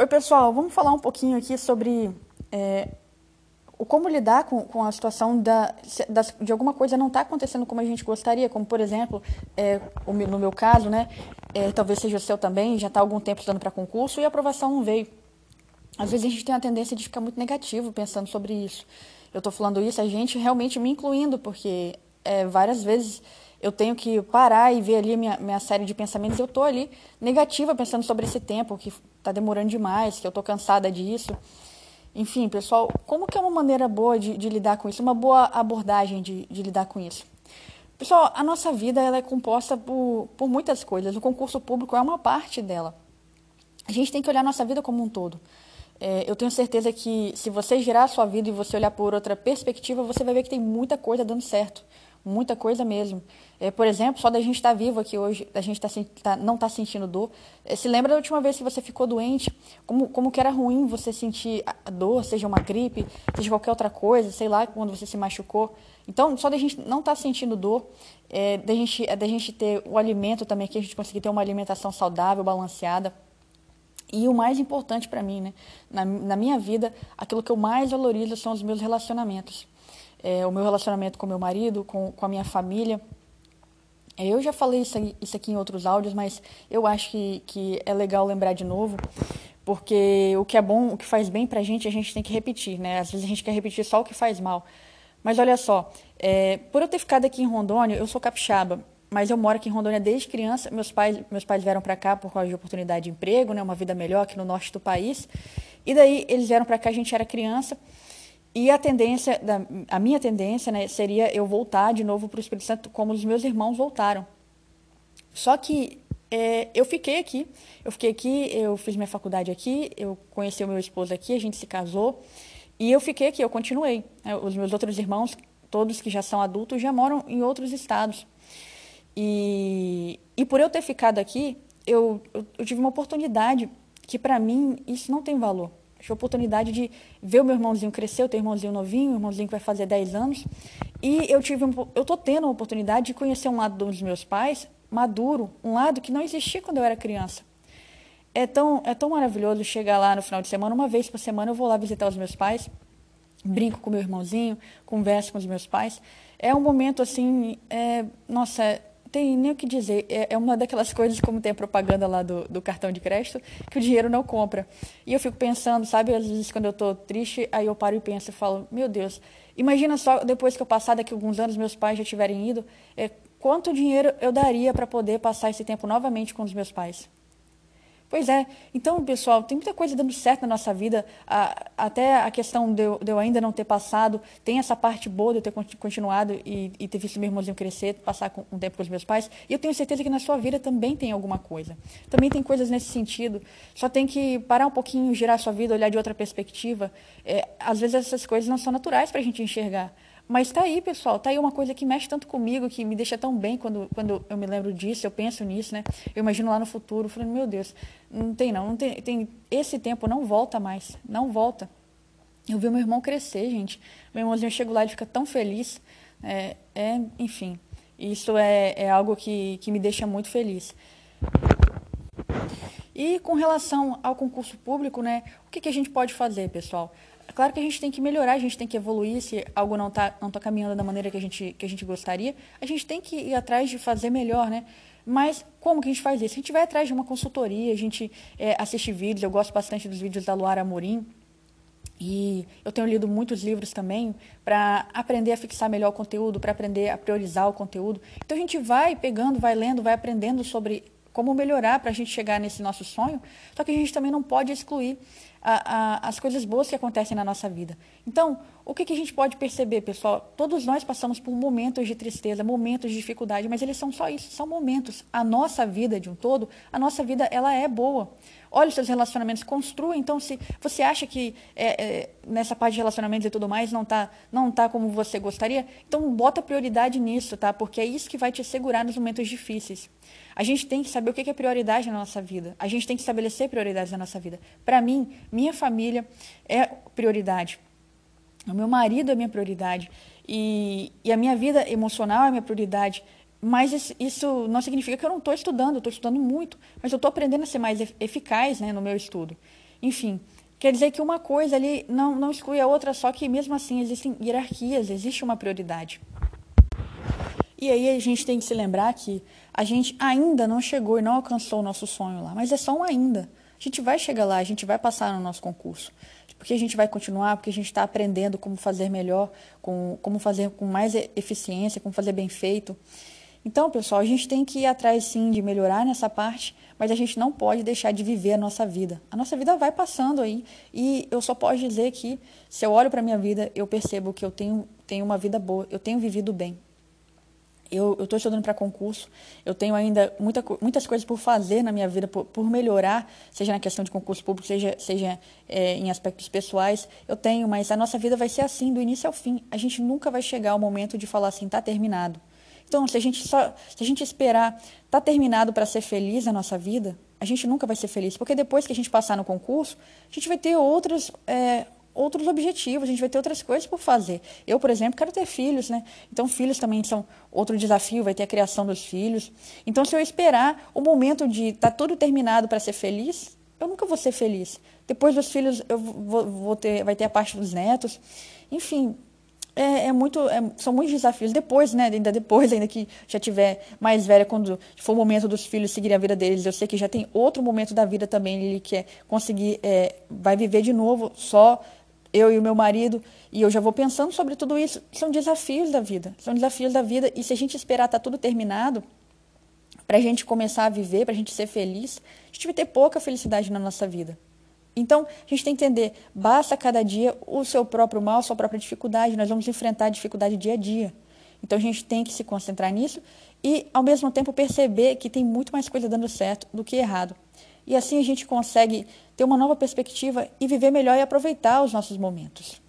Oi, pessoal, vamos falar um pouquinho aqui sobre é, o como lidar com, com a situação da, da, de alguma coisa não estar tá acontecendo como a gente gostaria, como, por exemplo, é, no meu caso, né, é, talvez seja o seu também, já está algum tempo estudando para concurso e a aprovação não veio. Às vezes a gente tem a tendência de ficar muito negativo pensando sobre isso. Eu estou falando isso, a gente realmente me incluindo, porque é, várias vezes eu tenho que parar e ver ali minha, minha série de pensamentos. Eu estou ali negativa pensando sobre esse tempo, que está demorando demais, que eu estou cansada disso. Enfim, pessoal, como que é uma maneira boa de, de lidar com isso? Uma boa abordagem de, de, lidar com isso? Pessoal, a nossa vida ela é composta por, por muitas coisas. O concurso público é uma parte dela. A gente tem que olhar a nossa vida como um todo. É, eu tenho certeza que se você girar a sua vida e você olhar por outra perspectiva, você vai ver que tem muita coisa dando certo muita coisa mesmo. É, por exemplo, só da gente estar tá vivo aqui hoje, da gente tá, tá, não estar tá sentindo dor. É, se lembra da última vez que você ficou doente? Como, como que era ruim você sentir a dor, seja uma gripe, seja qualquer outra coisa, sei lá, quando você se machucou. Então, só da gente não estar tá sentindo dor, é, da, gente, é da gente ter o alimento também, que a gente conseguir ter uma alimentação saudável, balanceada. E o mais importante para mim, né, na, na minha vida, aquilo que eu mais valorizo são os meus relacionamentos é, o meu relacionamento com meu marido, com, com a minha família. É, eu já falei isso, isso aqui em outros áudios, mas eu acho que, que é legal lembrar de novo, porque o que é bom, o que faz bem pra gente, a gente tem que repetir, né? Às vezes a gente quer repetir só o que faz mal. Mas olha só, é, por eu ter ficado aqui em Rondônia, eu sou capixaba, mas eu moro aqui em Rondônia desde criança. Meus pais, meus pais vieram para cá por causa de oportunidade de emprego, né, uma vida melhor aqui no norte do país. E daí eles vieram para cá, a gente era criança. E a tendência, a minha tendência né, seria eu voltar de novo para o Espírito Santo como os meus irmãos voltaram. Só que é, eu fiquei aqui, eu fiquei aqui, eu fiz minha faculdade aqui, eu conheci o meu esposo aqui, a gente se casou e eu fiquei aqui, eu continuei. Né, os meus outros irmãos, todos que já são adultos, já moram em outros estados. E, e por eu ter ficado aqui, eu, eu, eu tive uma oportunidade que para mim isso não tem valor tive a oportunidade de ver o meu irmãozinho crescer, eu tenho um irmãozinho novinho, um irmãozinho que vai fazer 10 anos, e eu tive um, eu tô tendo a oportunidade de conhecer um lado dos meus pais maduro, um lado que não existia quando eu era criança. É tão, é tão maravilhoso chegar lá no final de semana, uma vez por semana eu vou lá visitar os meus pais, brinco com meu irmãozinho, converso com os meus pais. É um momento assim, é, nossa, tem nem o que dizer. É, é uma daquelas coisas, como tem a propaganda lá do, do, cartão de crédito, que o dinheiro não compra. E eu fico pensando, sabe, às vezes quando eu estou triste, aí eu paro e penso e falo, meu Deus, imagina só depois que eu passar daqui a alguns anos, meus pais já tiverem ido, é, quanto dinheiro eu daria para poder passar esse tempo novamente com os meus pais? Pois é. Então, pessoal, tem muita coisa dando certo na nossa vida. até a questão de eu, ainda não ter passado, tem essa parte boa de eu ter continuado e, ter visto meu irmãozinho crescer, passar um tempo com os meus pais. E eu tenho certeza que na sua vida também tem alguma coisa. Também tem coisas nesse sentido. Só tem que parar um pouquinho, girar a sua vida, olhar de outra perspectiva. É, às vezes essas coisas não são naturais para a gente enxergar. Mas está aí, pessoal, está aí uma coisa que mexe tanto comigo, que me deixa tão bem quando, quando eu me lembro disso, eu penso nisso, né? Eu imagino lá no futuro, falando, meu Deus, não tem não, não tem, tem esse tempo não volta mais, não volta. Eu vi meu irmão crescer, gente. Meu irmãozinho chega lá e fica tão feliz. É, é enfim, isso é, é algo que, que me deixa muito feliz. E com relação ao concurso público, né, o que, que a gente pode fazer, pessoal? É claro que a gente tem que melhorar, a gente tem que evoluir se algo não está não tá caminhando da maneira que a, gente, que a gente gostaria. A gente tem que ir atrás de fazer melhor, né? Mas como que a gente faz isso? A gente vai atrás de uma consultoria, a gente é, assiste vídeos, eu gosto bastante dos vídeos da Luara Amorim, e eu tenho lido muitos livros também para aprender a fixar melhor o conteúdo, para aprender a priorizar o conteúdo. Então a gente vai pegando, vai lendo, vai aprendendo sobre como melhorar para a gente chegar nesse nosso sonho, só que a gente também não pode excluir a, a, as coisas boas que acontecem na nossa vida. Então, o que, que, a gente pode perceber, pessoal? Todos nós passamos por momentos de tristeza, momentos de dificuldade, mas eles são só isso, são momentos. A nossa vida de um todo, a nossa vida, ela é boa. Olha os seus relacionamentos, construa. Então, se você acha que é, é, nessa parte de relacionamentos e tudo mais não está não tá como você gostaria, então bota prioridade nisso, tá? Porque é isso que vai te segurar nos momentos difíceis. A gente tem que saber o que é prioridade na nossa vida. A gente tem que estabelecer prioridades na nossa vida. Para mim, minha família é prioridade. O meu marido é minha prioridade. E, e a minha vida emocional é minha prioridade. Mas isso não significa que eu não estou estudando, estou estudando muito, mas eu estou aprendendo a ser mais eficaz né, no meu estudo. Enfim, quer dizer que uma coisa ali não, não exclui a outra, só que mesmo assim existem hierarquias, existe uma prioridade. E aí a gente tem que se lembrar que a gente ainda não chegou e não alcançou o nosso sonho lá, mas é só um ainda. A gente vai chegar lá, a gente vai passar no nosso concurso. Porque a gente vai continuar, porque a gente está aprendendo como fazer melhor, com, como fazer com mais eficiência, como fazer bem feito. Então, pessoal, a gente tem que ir atrás sim de melhorar nessa parte, mas a gente não pode deixar de viver a nossa vida. A nossa vida vai passando aí e eu só posso dizer que se eu olho para a minha vida, eu percebo que eu tenho, tenho uma vida boa, eu tenho vivido bem. Eu estou estudando para concurso, eu tenho ainda muita, muitas coisas por fazer na minha vida, por, por melhorar, seja na questão de concurso público, seja, seja é, em aspectos pessoais. Eu tenho, mas a nossa vida vai ser assim, do início ao fim. A gente nunca vai chegar ao momento de falar assim, está terminado. Então, se a gente, só, se a gente esperar tá terminado para ser feliz na nossa vida, a gente nunca vai ser feliz, porque depois que a gente passar no concurso, a gente vai ter outros, é, outros objetivos, a gente vai ter outras coisas por fazer. Eu, por exemplo, quero ter filhos, né? Então, filhos também são outro desafio, vai ter a criação dos filhos. Então, se eu esperar o momento de estar tá tudo terminado para ser feliz, eu nunca vou ser feliz. Depois dos filhos, eu vou, vou ter, vai ter a parte dos netos. Enfim, é, é muito, é, são muitos desafios. Depois, né, ainda depois, ainda que já tiver mais velha, quando for o momento dos filhos seguirem a vida deles, eu sei que já tem outro momento da vida também, ele que é conseguir, é, vai viver de novo só eu e o meu marido, e eu já vou pensando sobre tudo isso. São desafios da vida, são desafios da vida, e se a gente esperar estar tá tudo terminado, para a gente começar a viver, para a gente ser feliz, a gente vai ter pouca felicidade na nossa vida. Então, a gente tem que entender, basta cada dia o seu próprio mal, a sua própria dificuldade, nós vamos enfrentar a dificuldade dia a dia. Então, a gente tem que se concentrar nisso e, ao mesmo tempo, perceber que tem muito mais coisa dando certo do que errado. E assim a gente consegue ter uma nova perspectiva e viver melhor e aproveitar os nossos momentos.